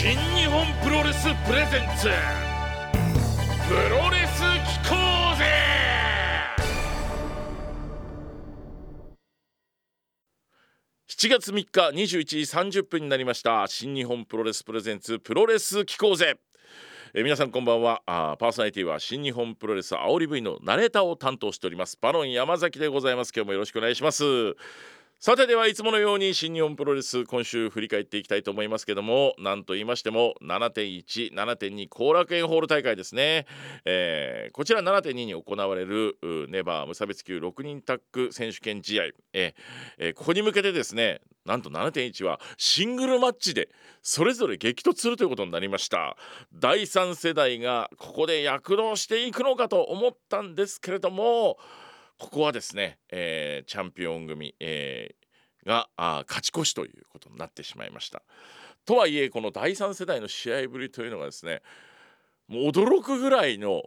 新日本プロレスプレゼンツ。プロレス機構ぜ。7月3日21時30分になりました。新日本プロレスプレゼンツ。プロレス機構ぜ。え皆さんこんばんは。あパーソナリティは新日本プロレス煽り V のナレーターを担当しております。バロン山崎でございます。今日もよろしくお願いします。さてではいつものように新日本プロレス今週振り返っていきたいと思いますけども何と言いましても7.17.2後楽園ホール大会ですね、えー、こちら7.2に行われるネバー無差別級6人タッグ選手権試合、えー、ここに向けてですねなんと7.1はシングルマッチでそれぞれ激突するということになりました。第3世代がここで躍動していくのかと思ったんですけれどもここはですね、えー、チャンピオン組、えー、があ勝ち越しということになってしまいました。とはいえこの第3世代の試合ぶりというのがですねもう驚くぐらいの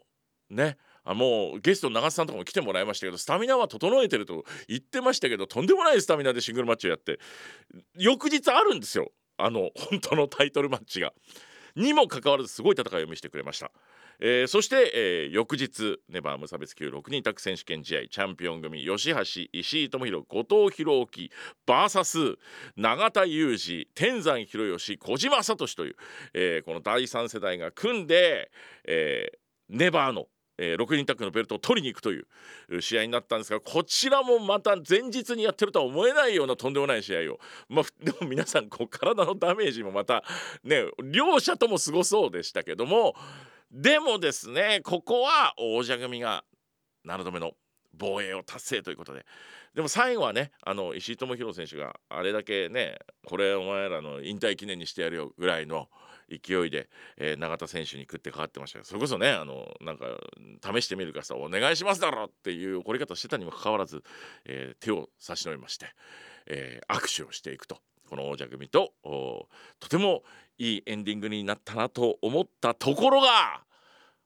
ねあもうゲストの長瀬さんとかも来てもらいましたけどスタミナは整えてると言ってましたけどとんでもないスタミナでシングルマッチをやって翌日あるんですよあの本当のタイトルマッチが。にもかかわらずすごい戦いを見せてくれました。えー、そして、えー、翌日ネバー無差別級6人タッグ選手権試合チャンピオン組吉橋石井智弘後藤弘樹 VS 永田裕二天山博義小島聡という、えー、この第3世代が組んで、えー、ネバーのえー、6人タッグのベルトを取りに行くという試合になったんですがこちらもまた前日にやってるとは思えないようなとんでもない試合を、まあ、でも皆さんこう体のダメージもまたね両者ともすごそうでしたけどもでもですねここは王者組が7度目の防衛を達成ということで。でも最後はねあの石井智弘選手があれだけねこれお前らの引退記念にしてやるよぐらいの勢いで、えー、永田選手に食ってかかってましたそれこそねあのなんか試してみるかさお願いしますだろっていう怒り方してたにもかかわらず、えー、手を差し伸べまして、えー、握手をしていくと。この王者組ととてもいいエンディングになったなと思ったところが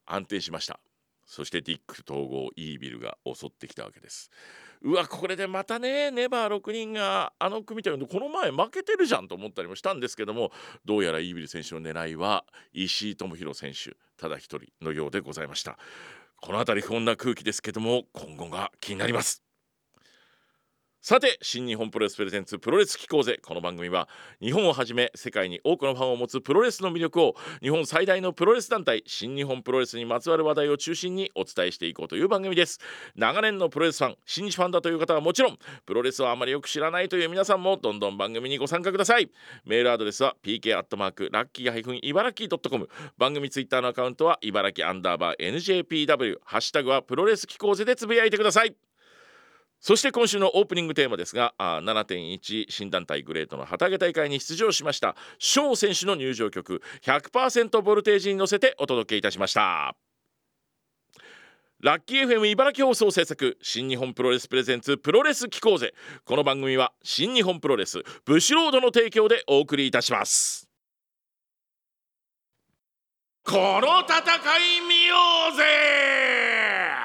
安定しました。そしてディック統合イービルが襲ってきたわけです。うわこれでまたねネバー6人があの組みたいなこの前負けてるじゃんと思ったりもしたんですけどもどうやらイービル選手の狙いは石井智弘選手ただ一人のようでございました。この辺り不穏な空気ですけども今後が気になります。さて新日本プロレスプレゼンツプロレス機構ぜこの番組は日本をはじめ世界に多くのファンを持つプロレスの魅力を日本最大のプロレス団体新日本プロレスにまつわる話題を中心にお伝えしていこうという番組です長年のプロレスファン新日ファンだという方はもちろんプロレスをあまりよく知らないという皆さんもどんどん番組にご参加ください。メールアドレスは pk アットマークラッキー茨城 .com 番組ツイッターのアカウントは茨城アンダーバー NJPW ハッシュタグはプロレス機構ぜでつぶやいてください。そして今週のオープニングテーマですが7.1新団体グレートの旗揚げ大会に出場しました。翔選手の入場曲100%ボルテージに乗せてお届けいたしました。ラッキー FM 茨城放送制作新日本プロレスプレゼンツプロレス機構ぜ。この番組は新日本プロレスブシロードの提供でお送りいたします。この戦い見ようぜ!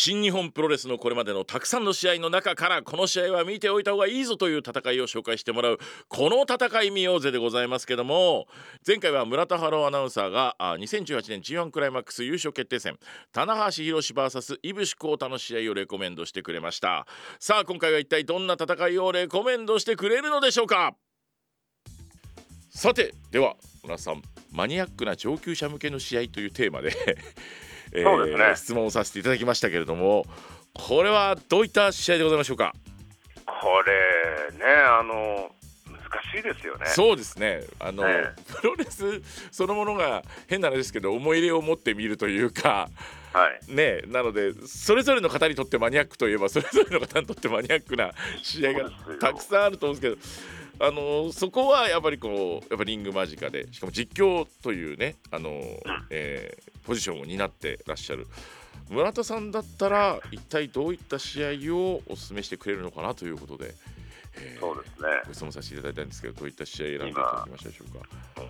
新日本プロレスのこれまでのたくさんの試合の中からこの試合は見ておいた方がいいぞという戦いを紹介してもらうこの戦い見ようぜでございますけども前回は村田春アナウンサーが2018年 G1 クライマックス優勝決定戦棚橋宏 VS 井伏浩太の試合をレコメンドしてくれました。さあ今回は一体どんな戦いをレコメンドしてくれるのでしょうか？さてでは村さんマニアックな上級者向けの試合というテーマでえーね、質問をさせていただきましたけれどもこれはどういった試合でございましょうか？これねあの難しいですよね。そうですね。あの、ね、プロレスそのものが変な話ですけど思い入れを持ってみるというか、はい、ねなのでそれぞれの方にとってマニアックといえばそれぞれの方にとってマニアックな試合がたくさんあると思うんですけど。あのそこはやっぱりこうやっぱリング間近でしかも実況というねあの、えー、ポジションを担ってらっしゃる村田さんだったら一体どういった試合をお勧めしてくれるのかなということで、えー、そうですね。ご質問させていただいたんですけどどういった試合選んでいただきましたでしょうか？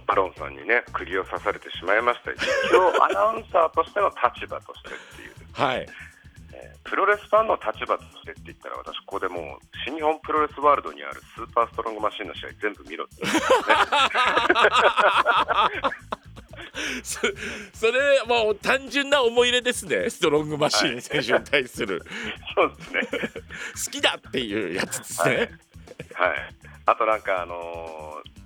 バロンさんにね釘を刺されてしまいました実況アナウンサーとしての立場としてっていう。はいえープロレスファンの立場としてって言ったら私ここでもう新日本プロレスワールドにあるスーパーストロングマシンの試合全部見ろって、ね、そそれもう単純な思い入れですね。ストロングマシーン選手に対する、そうですね。好きだっていうやつですね、はい、あとなんかあのー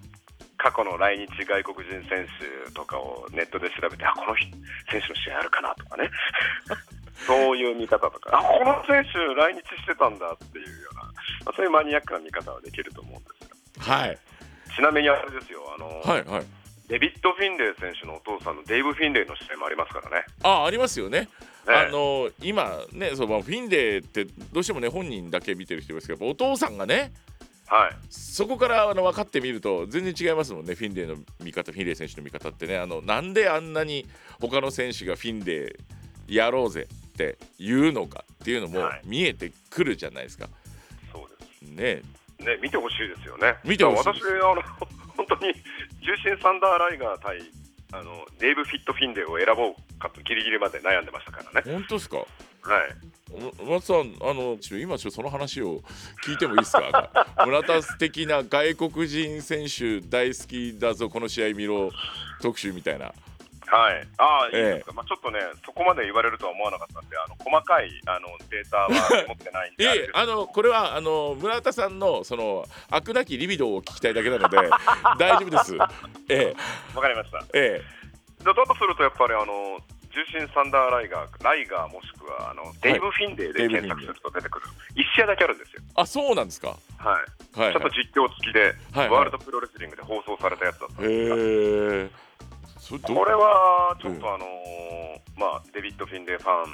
過去の来日外国人選手とかをネットで調べてあこの人選手の試合あるかなとかねそういう見方とか。あこの選手来日してたんだっていうような、まあ、そういうマニアックな見方はできると思うんですよ。はい。ちなみにあれですよあのーはいはい。デビッド・フィンレイ選手のお父さんのデイブ・フィンレイの試合もありますからね。あありますよね。ね。あの今ねそうまあフィンレイってどうしてもね本人だけ見てる人いますけどお父さんがねはい、そこからあの分かってみると全然違いますもんね。フィンレイの見方フィンレイ選手の見方ってね。あのなんであんなに他の選手がフィンレイやろうぜって言うのかっていうのもはい見えてくるじゃないですか。そうです。ねね、見てほしいですよね。見てほしい私あの 本当に重心サンダーライガー対あのデイブ・フィット・フィンレイを選ぼうかとギリギリまで悩んでましたからね。本当ですか？はい。お松さんあの今ちょっとその話を聞いてもいいですか？村田的な外国人選手大好きだぞこの試合見ろ特集みたいなはい、ああ、いいええですか、まあ、ちょっとね、そこまで言われるとは思わなかったんで、あの細かいあのデータは持ってないんで、えあのこれはあの村田さんのその飽くなきリビドーを聞きたいだけなので 大丈夫です。えわかりました。ええ。だだとすると、やっぱりあの重心サンダーライガー、ライガーもしくはあのデイブ・フィンデイブフィンレイ。検索すると出てくる、1試合だけあるんですよ。あそうなんですか。はい。はい、ちょっと実況付きで、はいワールドプロレスリングで放送されたやつだったんですが、これはちょっとあのーまあ、デビッド・フィンレイファンの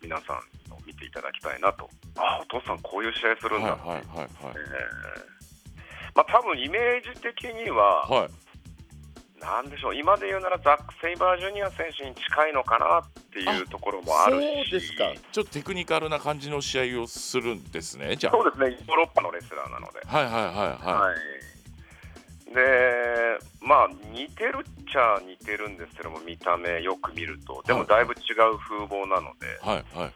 皆さんを見ていただきたいなと、あお父さん、こういう試合するんだ、はいはいはいはい。えー。まあ多分イメージ的には、はい。なんでしょう、今で言うならザック・セイバージュニア選手に近いのかなっていうところもあそるうし、ですか。ちょっとテクニカルな感じの試合をするんですねじゃあ。そうですね、ヨーロッパのレスラーなので。はいはいはいはい、はいでまあ似てるっちゃ似てるんですけども見た目よく見ると。でもだいぶ違う風貌なので、はいはい。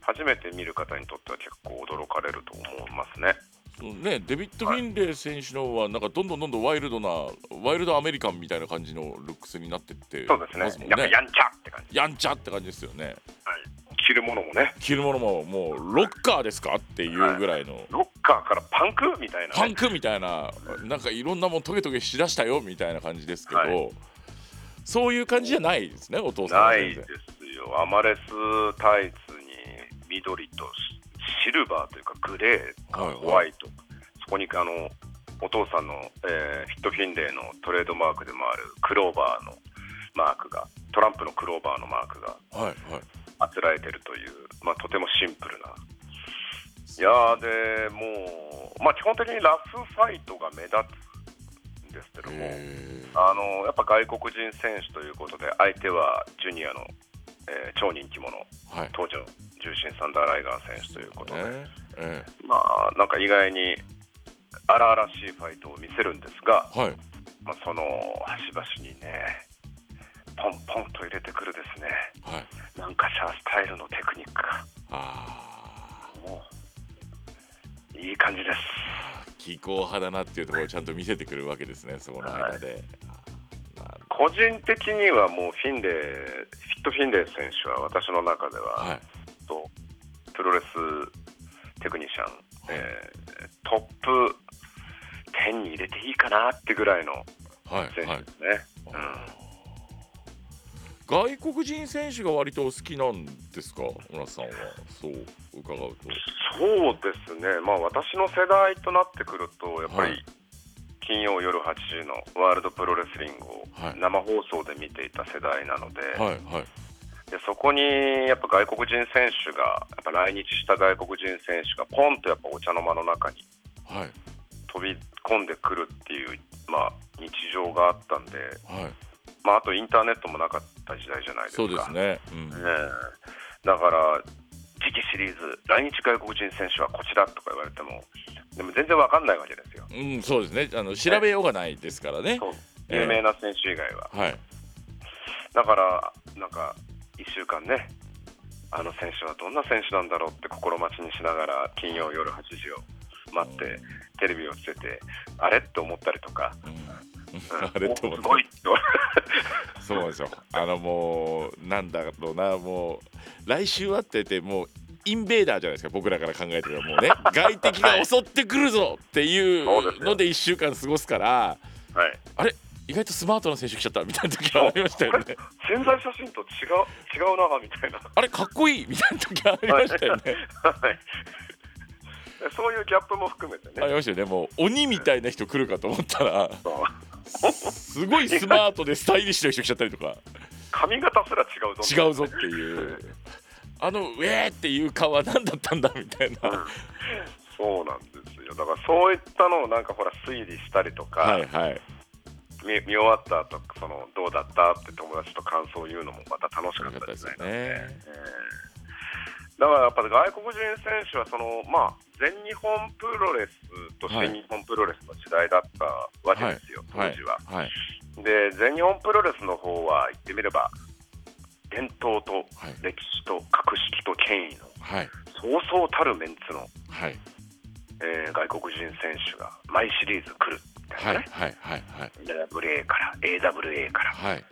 初めて見る方にとっては結構驚かれると思いますね。ね、デビッド・フィンレイ選手のはなんかどんどんどんどんワイルドなワイルドアメリカンみたいな感じのルックスになってってそうですね。やんちゃって感じ、やんちゃって感じですよね。はい、着るものもね。着るものももうロッカーですかっていうぐらいの、ロッカーからパンクみたいな、ね、パンクみたいな。なんかいろんなもんトゲトゲしだしたよみたいな感じですけど、はい。そういう感じじゃないですねお父さんないですよ。アマレスタイツに緑とシルバーというかグレーかはいはい。ホワイト、そこにあのお父さんの、えーヒットフィンレイのトレードマークでもあるクローバーのマークがトランプのクローバーのマークが。はいはいあつらえてるという、まあ、とてもシンプルな。いやーでもう、まあ、基本的にラフファイトが目立つんですけどもへあのやっぱ外国人選手ということで相手はジュニアの、えー超人気者ーはい。当時の重心サンダーライガー選手ということで、ね。えまあなんか意外に荒々しいファイトを見せるんですが、えはい。まあ、その端々にねポンポンと入れてくるですね。はい。なんかシャースタイルのテクニックが。あもういい感じです。あ気候派だなっていうところをちゃんと見せてくるわけですねそこの間で、あーなる個人的にはもうフィンレイ、フィットフィンレイ選手は私の中では、はい。とプロレステクニシャン、えートップ10に入れていいかなってぐらいのはいはい。選手ですね。外国人選手が割とお好きなんですか？村瀬さんは。そう伺うと。そうですね、まあ、私の世代となってくると、やっぱり、はい。金曜夜8時のワールドプロレスリングをはい。生放送で見ていた世代なので、はいはい。でそこにやっぱ外国人選手が、やっぱ来日した外国人選手がポンとやっぱお茶の間の中にはい。飛び込んでくるっていう、まあ、日常があったんで、はいまあ、あとインターネットもなかった時代じゃないですか。そうですね。うん。だから次期シリーズ、来日外国人選手はこちらとか言われても、でも全然わかんないわけですよ、うんそうですね。あの調べようがないですからね。有名な選手以外は。はい。だから、なんか1週間ね、あの選手はどんな選手なんだろうって心待ちにしながら金曜夜8時を待ってテレビをつけてあれって思ったりとか、あれと思って。おすごい。と そうなんですよあのもうなんだろうな。もう来週はっててもうインベーダーじゃないですか。僕らから考えてるもうね。外敵が襲ってくるぞっていうので1週間過ごすからはい、あれ？意外とスマートな選手来ちゃったみたいな時がありましたよね。潜在写真と違う違うなみたいな、あれ？かっこいいみたいな時ありましたよね。はい、そういうギャップも含めてね。ありましたよね。もう鬼みたいな人来るかと思ったらすごいスマートでスタイリッシュな人来ちゃったりとか。髪型すら違うぞ。違うぞっていう。あのウェーっていう顔は何だったんだみたいな。そうなんですよ。だからそういったのをなんかほら推理したりとか、はいはい。見見終わった後そのどうだったって友達と感想を言うのもまた楽しかったですね。だからやっぱり外国人選手はその、まあ、全日本プロレスと新日本プロレスの時代だったわけですよ、当時は。はい。で全日本プロレスの方は言ってみれば伝統とはい。歴史と格式と権威のはい。そうそうたるメンツの、はい。えー外国人選手が毎シリーズ来るみたはい。いなね、はい。はい。はい。WA から AWA から。はい。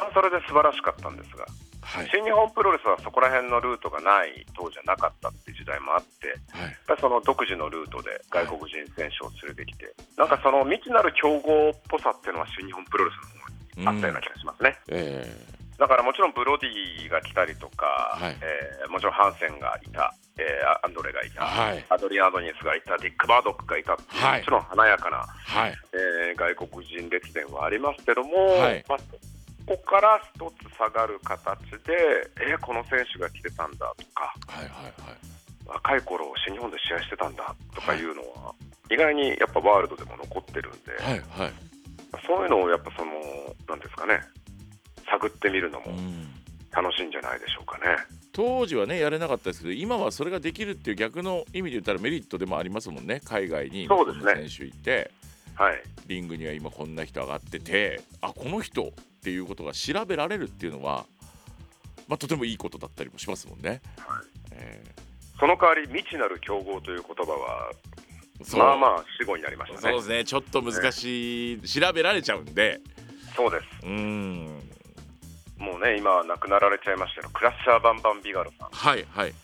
まあそれで素晴らしかったんですが、はい。新日本プロレスはそこら辺のルートがない当時はなかったっていう時代もあって、やっはいぱりその独自のルートで外国人選手を連れてきて、なんかその未知なる強豪っぽさっていうのは新日本プロレスの方にあったような気がしますね。えだからもちろんブロディが来たりとか、はい。えーもちろんハンセンがいた、えーアンドレがいた、はい。アドリアードニスがいた、ディック・バードックがいたっていう、はい。もちろん華やかな、はい。えー外国人列伝はありますけども、はい。まあ、ここから一つ下がる形で、えーこの選手が来てたんだとか、はいはいはい。若い頃新日本で試合してたんだとかいうのは、意外にやっぱワールドでも残ってるんで、はいはい。そういうのをやっぱその、なんですかね、探ってみるのもうん。楽しいんじゃないでしょうかね。当時はねやれなかったですけど今はそれができるっていう逆の意味で言ったらメリットでもありますもんね。海外に選手いてはい。リングには今こんな人上がっててあこの人っていうことが調べられるっていうのは、まあ、とてもいいことだったりもしますもんね。はい。えその代わり未知なる競合という言葉はまあまあ死語になりましたね。そうですね。ちょっと難しい、調べられちゃうんで。そうです。うーん。もうね今は亡くなられちゃいましたけどクラッシャーバンバンビガロさん、はいはい。ね、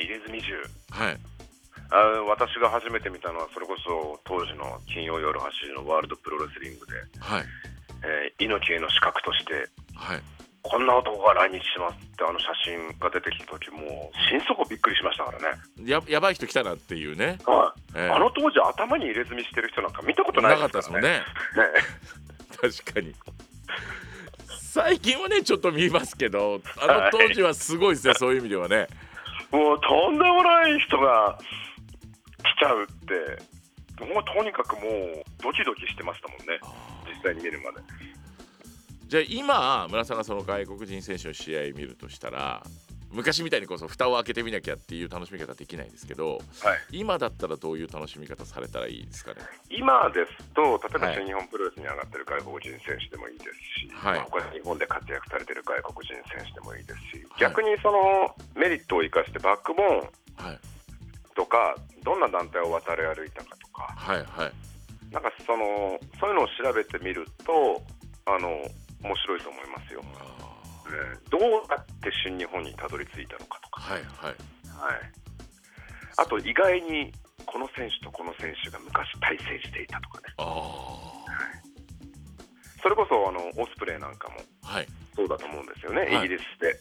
入れ墨銃。はい。あ私が初めて見たのはそれこそ当時の金曜夜8時のワールドプロレスリングで、はいえ木への資格としてはい。こんな男が来日しますってあの写真が出てきた時もう心底びっくりしましたからね、ややばい人来たなっていうね、はい。えーあの当時頭に入れ墨してる人なんか見たことなないかですかったですもんね。ね。確かに。最近はねちょっと見ますけどあの当時はすごいですねそういう意味ではね。もうとんでもない人が来ちゃうってもうとにかくもうドキドキしてましたもんね。実際に見るまで。じゃあ今村さんがその外国人選手の試合見るとしたら昔みたいにこそ蓋を開けてみなきゃっていう楽しみ方できないですけどはい。今だったらどういう楽しみ方されたらいいですかね？今ですと例えばはい。新日本プロレスに上がってる外国人選手でもいいですし、はい。まあ他に日本で活躍されてる外国人選手でもいいですし、逆にそのメリットを生かしてバックボーンはい。とかどんな団体を渡り歩いたかとかはいはいなんかそのそういうのを調べてみるとあの面白いと思いますよ、あね。どうやって新日本にたどり着いたのかとか、ーはいはい。はい、あと意外にこの選手とこの選手が昔対戦していたとかね。あそれこそあのオスプレイなんかもーはい。そうだと思うんですよね、はい。イギリスで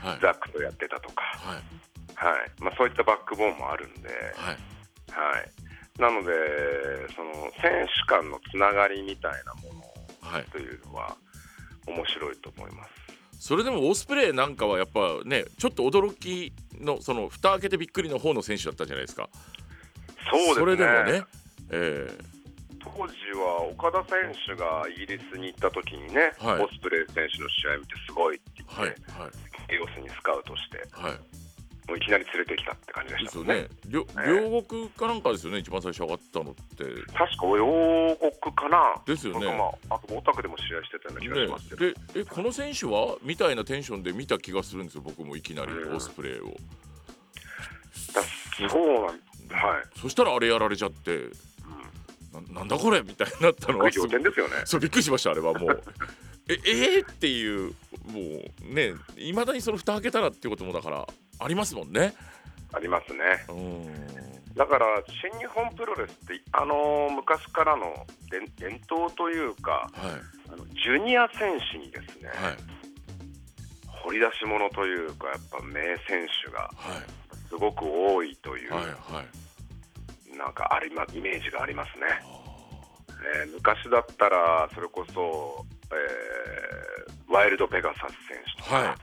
はい。ザックとやってたとか、はい。はい。まあ、そういったバックボーンもあるんで、はい。はい、なのでその選手間のつながりみたいなものはい。というのは面白いと思います。それでもオスプレイなんかはやっぱねちょっと驚きのその蓋開けてびっくりの方の選手だったじゃないですか。そうですね。れでもねえ当時は岡田選手がイギリスに行った時にね、はい。オスプレイ選手の試合見てすごいって言ー、はいって、はい。エオスにスカウトしてはいもういきなり連れてきたって感じでですよしたね。ね両国かなんかですよね一番最初上がったのって。確か両国かな。ですよね。僕まあ、あと大田区でも試合してたような気がしますけど、ね、でえこの選手はみたいなテンションで見た気がするんですよ僕もいきなりうん。オスプレイを、だそうなんはい。そしたらあれやられちゃってななんだこれみたいになったの。はね。そうびっくりしましたあれはもう。ええー、っていうもうねいまだにその蓋開けたらっていうこともだからありますもんね。ありますね。うん。だから新日本プロレスってあのー昔からの伝伝統というかはい。あのジュニア選手にですね、はい。掘り出し物というかやっぱ名選手がはい。すごく多いという、はいはい。なんかありまイメージがありますね。あね昔だったらそれこそ、えーワイルドペガサス選手とか、はい。はい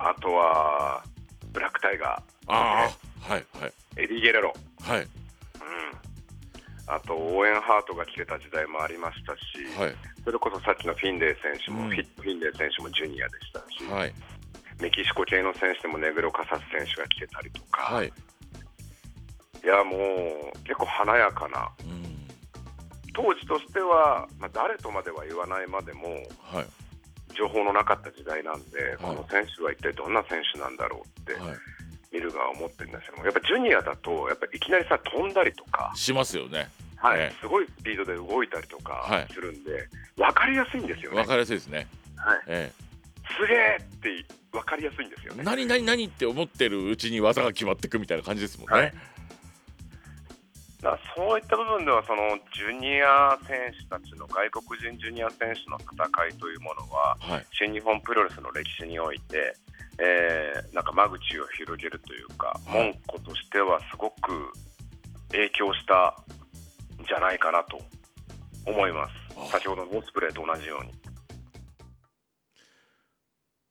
あとはブラックタイガー。あーはいはい。ーエディ・ゲレロ、はい。うん、あとオーエン・ハートが来てた時代もありましたし、はい。それこそさっきのフィンレイ選手も、うん。フィンレイ選手もジュニアでしたし、はい。メキシコ系の選手でもネグロ・カサス選手が来てたりとか、はい。いやもう結構華やかな。うん。当時としては、まあ、誰とまでは言わないまでもはい情報のなかった時代なんで、はい。この選手は一体どんな選手なんだろうってはい。見る側は思ってるんですけどもやっぱジュニアだとやっぱいきなりさ飛んだりとか、しますよね。はい。ええ。すごいスピードで動いたりとはい。かするんで、分かりやすいんですよね。わかりやすいですね。はい、えすげえって分かりやすいんですよえね。何何何って思ってるうちに技が決まってくみたいな感じですもんね、はいだそういった部分ではそのジュニア選手たちの外国人ジュニア選手の戦いというものははい。新日本プロレスの歴史において、えーなんか間口を広げるというか、はい。門戸としてはすごく影響したんじゃないかなと思います。あ。先ほどのオスプレイと同じように。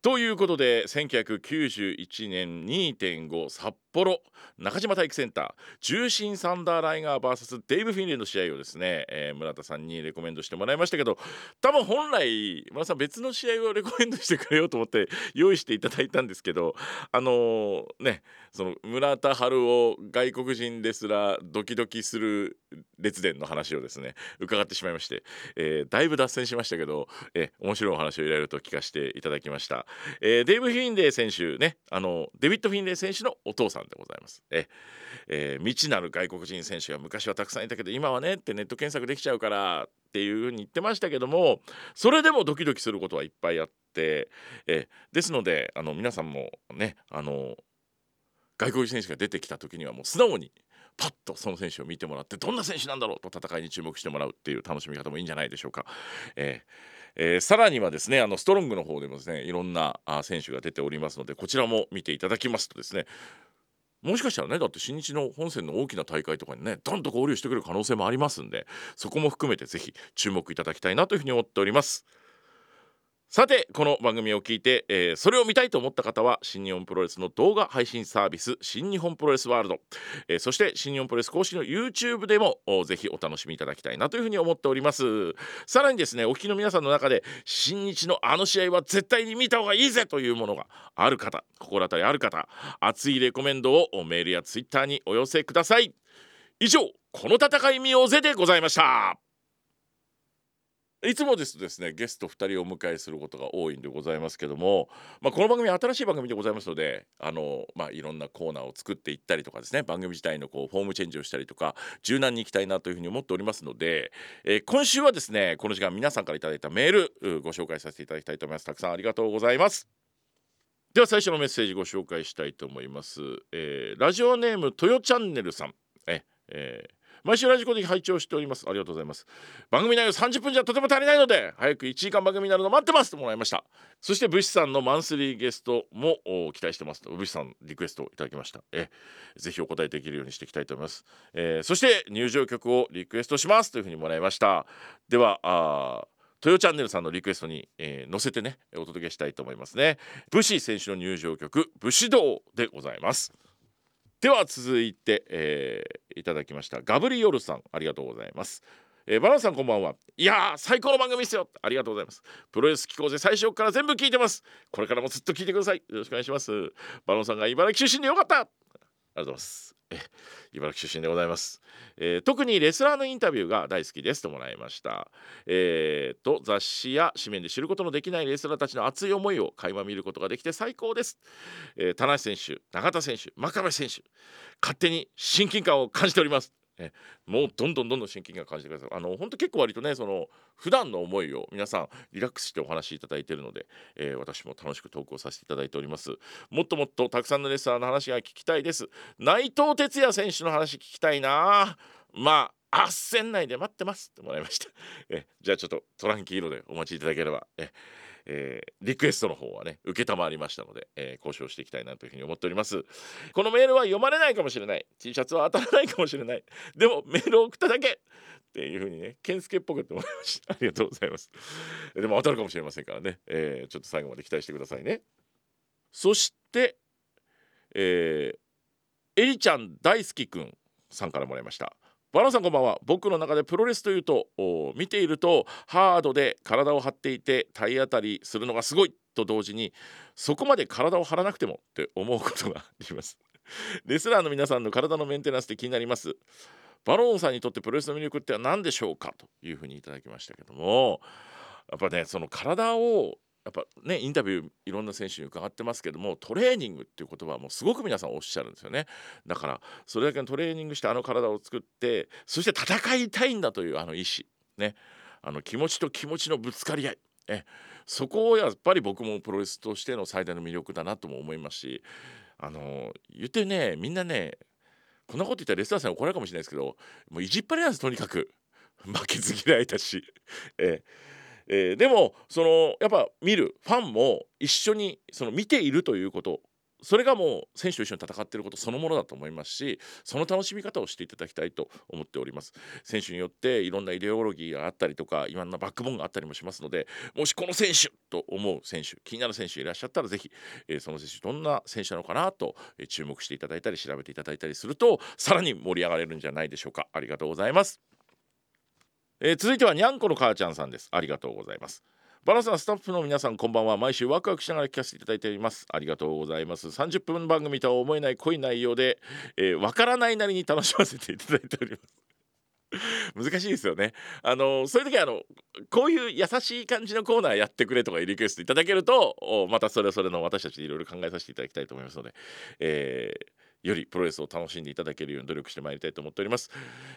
ということで1991年2.5札幌中島体育センター重心サンダーライガー VS デイブ・フィンレイの試合をですね、えー村田さんにレコメンドしてもらいましたけど多分本来村田さん別の試合をレコメンドしてくれようと思って用意していただいたんですけどあのーねその村田春夫外国人ですらドキドキする列伝の話をですね伺ってしまいまして、えーだいぶ脱線しましたけど、えー面白いお話をいろいろと聞かせていただきました。えーデイブ・フィンレイ選手ねあのデビッド・フィンレイ選手のお父さんさんでございます。ええー未知なる外国人選手が昔はたくさんいたけど今はねってネット検索できちゃうからっていうふうに言ってましたけどもそれでもドキドキすることはいっぱいあって、えですのであの皆さんもねあの外国人選手が出てきた時にはもう素直にパッとその選手を見てもらってどんな選手なんだろうと戦いに注目してもらうっていう楽しみ方もいいんじゃないでしょうか。えーえーさらにはですねあのストロングの方でもですねいろんなあ選手が出ておりますのでこちらも見ていただきますとですねもしかしたらねだって新日の本戦の大きな大会とかにねどんと合流してくる可能性もありますんでそこも含めてぜひ注目いただきたいなというふうに思っております。さてこの番組を聞いて、えーそれを見たいと思った方は新日本プロレスの動画配信サービス新日本プロレスワールド、えーそして新日本プロレス公式の YouTube でもおぜひお楽しみいただきたいなというふうに思っております。さらにですねお聞きの皆さんの中で新日のあの試合は絶対に見た方がいいぜというものがある方心当たりある方熱いレコメンドをメールや Twitter にお寄せください。以上この戦い見ようぜでございました。いつもですとですねゲスト2人をお迎えすることが多いんでございますけども、まあ、この番組新しい番組でございますのであの、まあ、いろんなコーナーを作っていったりとかですね番組自体のこうフォームチェンジをしたりとか柔軟にいきたいなというふうに思っておりますので、えー今週はですねこの時間皆さんからいいたメールご紹介させていただきたいと思います。たくさんありがとうございます。では最初のメッセージご紹介したいと思います、えーラジオネームトヨチャンネルさん。え、えー毎週ラジコで拝聴しております。ありがとうございます。番組内容30分じゃとても足りないので早く1時間番組になるの待ってますともらいました。そして武士さんのマンスリーゲストも期待してます。武士さんリクエストをいただきました。えぜひお答えできるようにしていきたいと思います、えーそして入場曲をリクエストしますというふうにもらいました。ではあトヨチャンネルさんのリクエストに、えー載せてねお届けしたいと思いますね。武士選手の入場曲武士道でございます。では続いて、えーいただきました。ガブリオルさんありがとうございます、えー、バランさんこんばんは。いや最高の番組ですよ。ありがとうございます。プロレス機構で最初から全部聞いてます。これからもずっと聞いてください。よろしくお願いします。バロンさんが茨城出身でよかった。ありがとうございます。茨城出身でございます、えー、特にレスラーのインタビューが大好きですともらいました。えー、と雑誌や紙面で知ることのできないレスラーたちの熱い思いを垣間見ることができて最高です、えー、田中選手永田選手真壁選手勝手に親近感を感じております。えもうどんどんどんどん親近感感じてください。あの本当結構割とねその普段の思いを皆さんリラックスしてお話しいただいているので、えー、私も楽しく投稿させていただいております。もっともっとたくさんのレスラーの話が聞きたいです。内藤哲也選手の話聞きたいな。まあ斡旋内で待ってますってもらいました。えじゃあちょっとトランキーロでお待ちいただければ。ええー、リクエストの方はね承りましたので、えー、交渉していきたいなというふうに思っております。このメールは読まれないかもしれない。T シャツは当たらないかもしれない。でもメールを送っただけ。っていうふうにね健介っぽくって思いました。ありがとうございます。でも当たるかもしれませんからね、えー、ちょっと最後まで期待してくださいね。そしてえー、エリちゃん大好きくんさんからもらいました。バラさんこんばんは。僕の中でプロレスというと見ているとハードで体を張っていて体当たりするのがすごいと同時にそこまで体を張らなくてもって思うことがあります。レスラーの皆さんの体のメンテナンスって気になります。バロンさんにとってプロレスの魅力って何でしょうか？というふうにいただきましたけどもやっぱねその体をやっぱねインタビューいろんな選手に伺ってますけどもトレーニングっていう言葉はもうすごく皆さんおっしゃるんですよね。だからそれだけのトレーニングしてあの体を作ってそして戦いたいんだというあの意志ね。あの気持ちと気持ちのぶつかり合い。えそこをやっぱり僕もプロレスとしての最大の魅力だなとも思いますしあの言ってねみんなねこんなこと言ったらレスラーさん怒られるかもしれないですけどもう意地っ張りなんですとにかく。負けず嫌いだし。え。ー、でもそのやっぱ見るファンも一緒にその見ているということ。それがもう選手と一緒に戦っていることそのものだと思いますしその楽しみ方をしていただきたいと思っております。選手によっていろんなイデオロギーがあったりとかいろんなバックボーンがあったりもしますのでもしこの選手と思う選手気になる選手いらっしゃったらぜひ、えー、その選手どんな選手なのかなと、え、注目していただいたり調べていただいたりするとさらに盛り上がれるんじゃないでしょうか。ありがとうございます。えー、続いてはにゃんこの母ちゃんさんです。ありがとうございます。バランススタッフの皆さんこんばんは。毎週ワクワクしながら聞かせていただいております。ありがとうございます。30分番組とは思えない濃い内容でわ、えー、からないなりに楽しませていただいております。難しいですよね。あのそういう時はあのこういう優しい感じのコーナーやってくれとかリクエストいただけるとまたそれぞれの私たちいろいろ考えさせていただきたいと思いますので、えーよりプロレスを楽しんでいただけるように努力してまいりたいと思っております、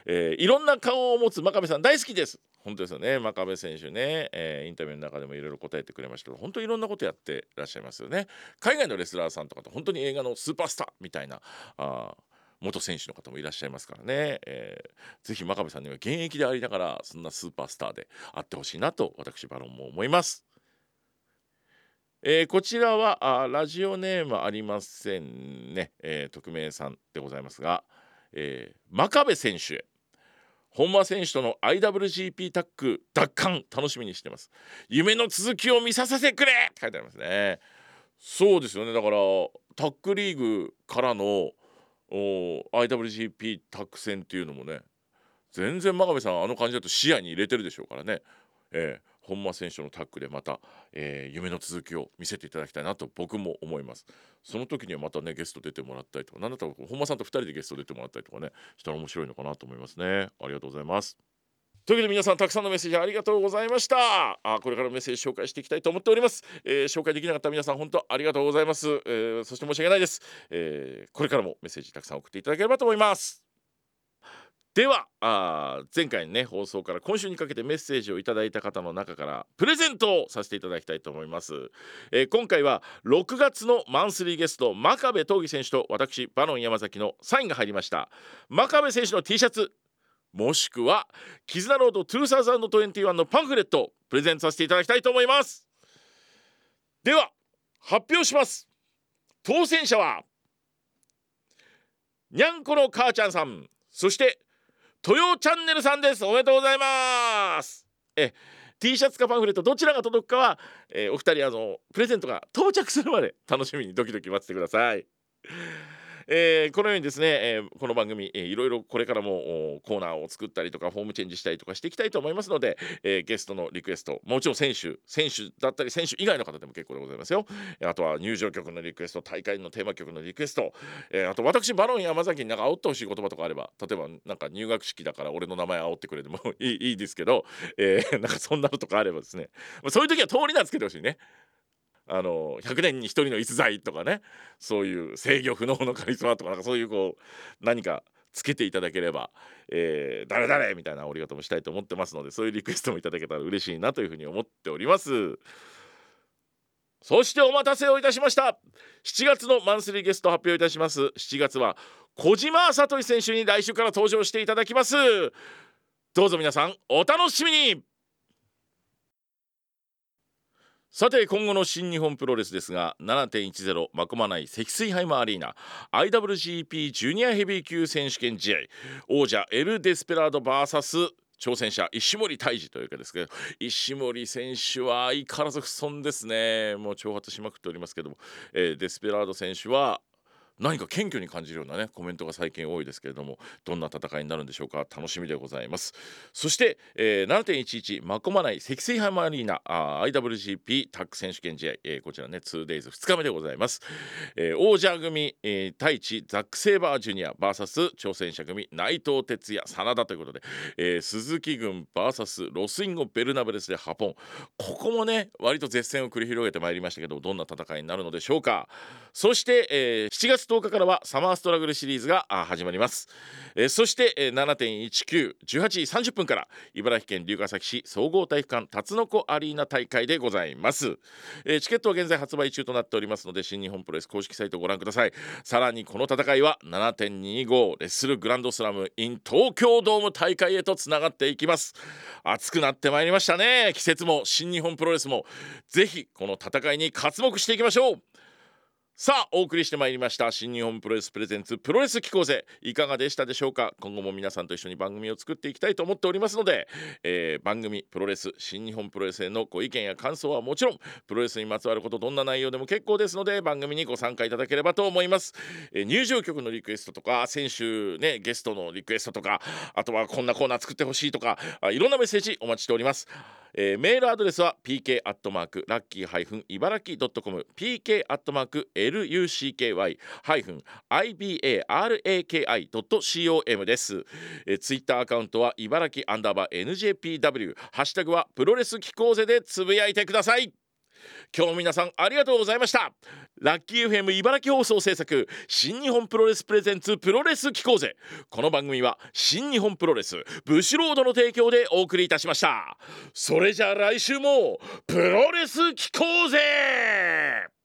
えー、いろんな顔を持つ真壁さん大好きです。本当ですよね。真壁選手ね、えー、インタビューの中でもいろいろ答えてくれましたけど本当にいろんなことやってらっしゃいますよね。海外のレスラーさんとかと本当に映画のスーパースターみたいなあ元選手の方もいらっしゃいますからね、えー、ぜひ真壁さんには現役でありながらそんなスーパースターであってほしいなと私バロンも思います。えー、こちらはあラジオネームありませんね、えー、匿名さんでございますが、えー、真壁選手へ。本間選手との IWGP タッグ奪還楽しみにしてます。夢の続きを見させてくれ!って書いてありますね。そうですよね。だからタッグリーグからの IWGP タッグ戦っていうのもね全然真壁さんあの感じだと視野に入れてるでしょうからね、えー、本間選手のタッグでまた、えー、夢の続きを見せていただきたいなと僕も思います。その時にはまたねゲスト出てもらったりとか何だったら本間さんと2人でゲスト出てもらったりとかねしたら面白いのかなと思いますね。ありがとうございます。というわけで皆さんたくさんのメッセージありがとうございました。あこれからメッセージ紹介していきたいと思っております、えー、紹介できなかった皆さん本当ありがとうございます、えー、そして申し訳ないです、えー、これからもメッセージたくさん送っていただければと思います。ではあ前回ね放送から今週にかけてメッセージをいただいた方の中からプレゼントをさせていただきたいと思います、えー、今回は6月のマンスリーゲスト真壁闘技選手と私バノン山崎のサインが入りました。真壁選手の T シャツもしくは絆ロード2021のパンフレットプレゼントさせていただきたいと思います。では発表します。当選者はにゃんこの母ちゃんさん。そして豊チャンネルさんです。おめでとうございます。え T シャツかパンフレットどちらが届くかは、えー、お二人あのプレゼントが到着するまで楽しみにドキドキ待っててください。えー、このようにですね、えー、この番組、えー、いろいろこれからもコーナーを作ったりとかフォームチェンジしたりとかしていきたいと思いますので、えー、ゲストのリクエストもちろん選手選手だったり選手以外の方でも結構でございますよあとは入場曲のリクエスト大会のテーマ曲のリクエスト、えー、あと私バロン山崎になんか煽ってほしい言葉とかあれば例えばなんか入学式だから俺の名前煽ってくれても いいいいですけど、えー、なんかそんなのとかあればですねそういう時は通り名つけてほしいね。あの100年に1人の逸材とかねそういう制御不能のカリスマとかなんかそういうこう何かつけていただければ、えー、誰誰みたいな折り方もしたいと思ってますのでそういうリクエストもいただけたら嬉しいなというふうに思っております。そしてお待たせをいたしました。7月のマンスリーゲスト発表いたします。7月は小島聡選手に来週から登場していただきます。どうぞ皆さんお楽しみに。さて今後の新日本プロレスですが7.10マコマ内積水ハイマーアリーナ IWGP ジュニアヘビー級選手権試合。王者エル・デスペラード VS 挑戦者石森泰治というかですけど石森選手は相変わらず不損ですね。もう挑発しまくっておりますけども、えー、デスペラード選手は何か謙虚に感じるようなねコメントが最近多いですけれどもどんな戦いになるんでしょうか？楽しみでございます。そして、えー、7.11真駒内積水ハマリーナあ IWGP タッグ選手権試合、えー、こちらね 2days2 日目でございます、えー、王者組、えー、太一ザック・セーバージュニア VS 挑戦者組内藤哲也真田ということで、えー、鈴木軍 VS ロスインゴ・ベルナブレスでハポン。ここもね割と絶戦を繰り広げてまいりましたけどどんな戦いになるのでしょうか？そして、えー、7月10日からはサマーストラグルシリーズが始まります、えー、そして、え、7.19 18時30分から茨城県龍ケ崎市総合体育館辰の子アリーナ大会でございます、えー、チケットは現在発売中となっておりますので新日本プロレス公式サイトをご覧ください。さらにこの戦いは7.25レッスルグランドスラム in 東京ドーム大会へとつながっていきます。熱くなってまいりましたね。季節も新日本プロレスもぜひこの戦いに刮目していきましょう。さあお送りしてまいりました新日本プロレスプレゼンツプロレス機構ぜいかがでしたでしょうか？今後も皆さんと一緒に番組を作っていきたいと思っておりますので、えー、番組プロレス新日本プロレスへのご意見や感想はもちろんプロレスにまつわることどんな内容でも結構ですので番組にご参加いただければと思います、えー、入場曲のリクエストとか選手ねゲストのリクエストとかあとはこんなコーナー作ってほしいとかいろんなメッセージお待ちしております。えー、メールアドレスは pk アットマークラッキー茨城ドットコム pk アットマーク l ハイフン ibaraki ドット com です、えー、ツイッターアカウントは茨城アンダーバー njpw ハッシュタグはプロレス機構ぜでつぶやいてください。今日も皆さんありがとうございました。ラッキー FM 茨城放送制作新日本プロレスプレゼンツプロレス機構ぜ。この番組は新日本プロレスブシュロードの提供でお送りいたしました。それじゃあ来週もプロレス機構ぜ!